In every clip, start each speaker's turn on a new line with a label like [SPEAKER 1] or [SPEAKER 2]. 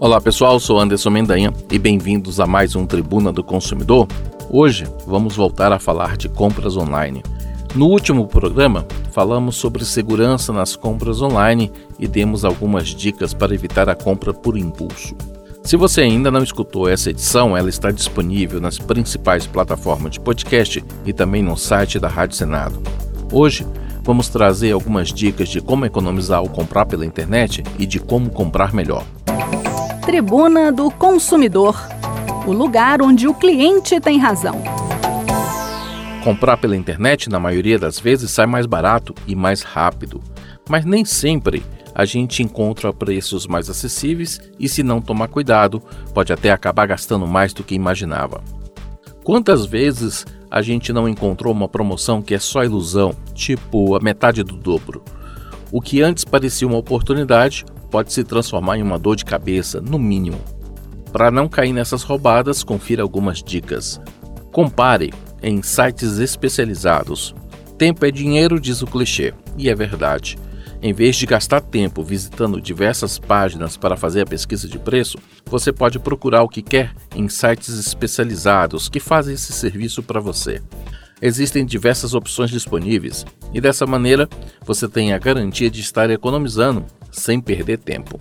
[SPEAKER 1] Olá pessoal, sou Anderson Mendanha e bem-vindos a mais um Tribuna do Consumidor. Hoje vamos voltar a falar de compras online. No último programa, falamos sobre segurança nas compras online e demos algumas dicas para evitar a compra por impulso. Se você ainda não escutou essa edição, ela está disponível nas principais plataformas de podcast e também no site da Rádio Senado. Hoje, vamos trazer algumas dicas de como economizar ao comprar pela internet e de como comprar melhor.
[SPEAKER 2] Tribuna do Consumidor o lugar onde o cliente tem razão.
[SPEAKER 1] Comprar pela internet, na maioria das vezes, sai mais barato e mais rápido, mas nem sempre a gente encontra preços mais acessíveis e, se não tomar cuidado, pode até acabar gastando mais do que imaginava. Quantas vezes a gente não encontrou uma promoção que é só ilusão, tipo a metade do dobro? O que antes parecia uma oportunidade pode se transformar em uma dor de cabeça, no mínimo. Para não cair nessas roubadas, confira algumas dicas. Compare em sites especializados. Tempo é dinheiro, diz o clichê, e é verdade. Em vez de gastar tempo visitando diversas páginas para fazer a pesquisa de preço, você pode procurar o que quer em sites especializados que fazem esse serviço para você. Existem diversas opções disponíveis e dessa maneira você tem a garantia de estar economizando sem perder tempo.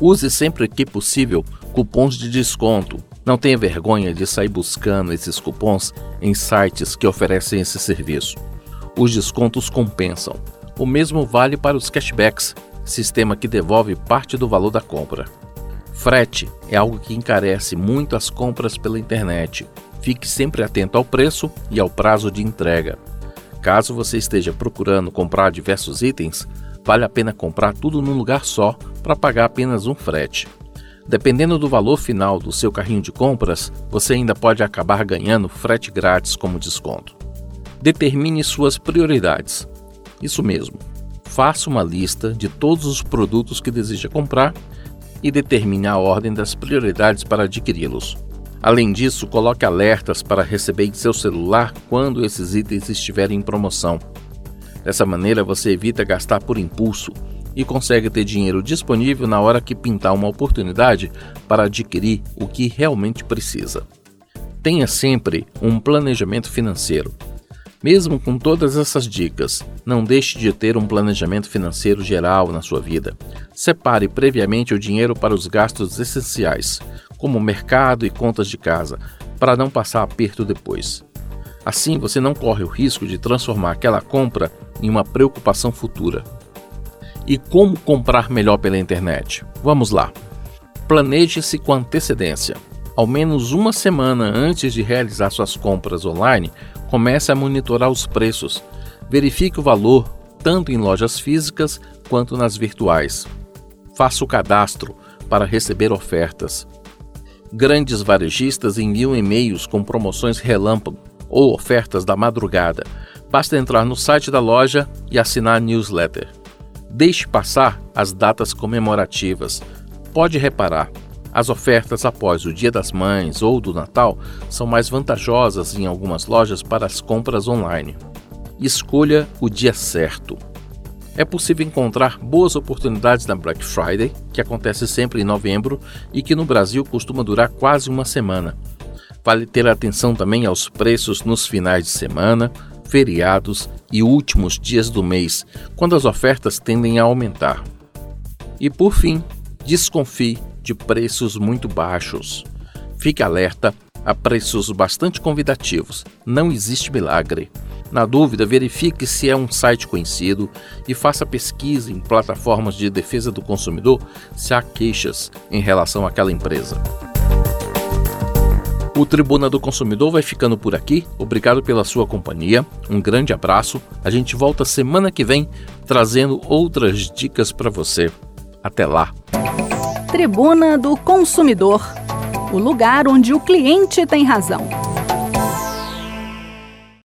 [SPEAKER 1] Use sempre que possível cupons de desconto. Não tenha vergonha de sair buscando esses cupons em sites que oferecem esse serviço. Os descontos compensam. O mesmo vale para os cashbacks, sistema que devolve parte do valor da compra. Frete é algo que encarece muito as compras pela internet. Fique sempre atento ao preço e ao prazo de entrega. Caso você esteja procurando comprar diversos itens, vale a pena comprar tudo num lugar só para pagar apenas um frete. Dependendo do valor final do seu carrinho de compras, você ainda pode acabar ganhando frete grátis como desconto. Determine suas prioridades. Isso mesmo. Faça uma lista de todos os produtos que deseja comprar e determine a ordem das prioridades para adquiri-los. Além disso, coloque alertas para receber em seu celular quando esses itens estiverem em promoção. Dessa maneira, você evita gastar por impulso e consegue ter dinheiro disponível na hora que pintar uma oportunidade para adquirir o que realmente precisa. Tenha sempre um planejamento financeiro. Mesmo com todas essas dicas, não deixe de ter um planejamento financeiro geral na sua vida. Separe previamente o dinheiro para os gastos essenciais, como mercado e contas de casa, para não passar aperto depois. Assim, você não corre o risco de transformar aquela compra em uma preocupação futura. E como comprar melhor pela internet? Vamos lá. Planeje-se com antecedência. Ao menos uma semana antes de realizar suas compras online, comece a monitorar os preços. Verifique o valor tanto em lojas físicas quanto nas virtuais. Faça o cadastro para receber ofertas. Grandes varejistas enviam e-mails com promoções relâmpago ou ofertas da madrugada. Basta entrar no site da loja e assinar a newsletter. Deixe passar as datas comemorativas. Pode reparar, as ofertas após o Dia das Mães ou do Natal são mais vantajosas em algumas lojas para as compras online. Escolha o dia certo. É possível encontrar boas oportunidades na Black Friday, que acontece sempre em novembro e que no Brasil costuma durar quase uma semana. Vale ter atenção também aos preços nos finais de semana, feriados e últimos dias do mês, quando as ofertas tendem a aumentar. E por fim, desconfie de preços muito baixos. Fique alerta a preços bastante convidativos. Não existe milagre. Na dúvida, verifique se é um site conhecido e faça pesquisa em plataformas de defesa do consumidor se há queixas em relação àquela empresa. O Tribuna do Consumidor vai ficando por aqui. Obrigado pela sua companhia. Um grande abraço. A gente volta semana que vem trazendo outras dicas para você. Até lá.
[SPEAKER 2] Tribuna do Consumidor o lugar onde o cliente tem razão.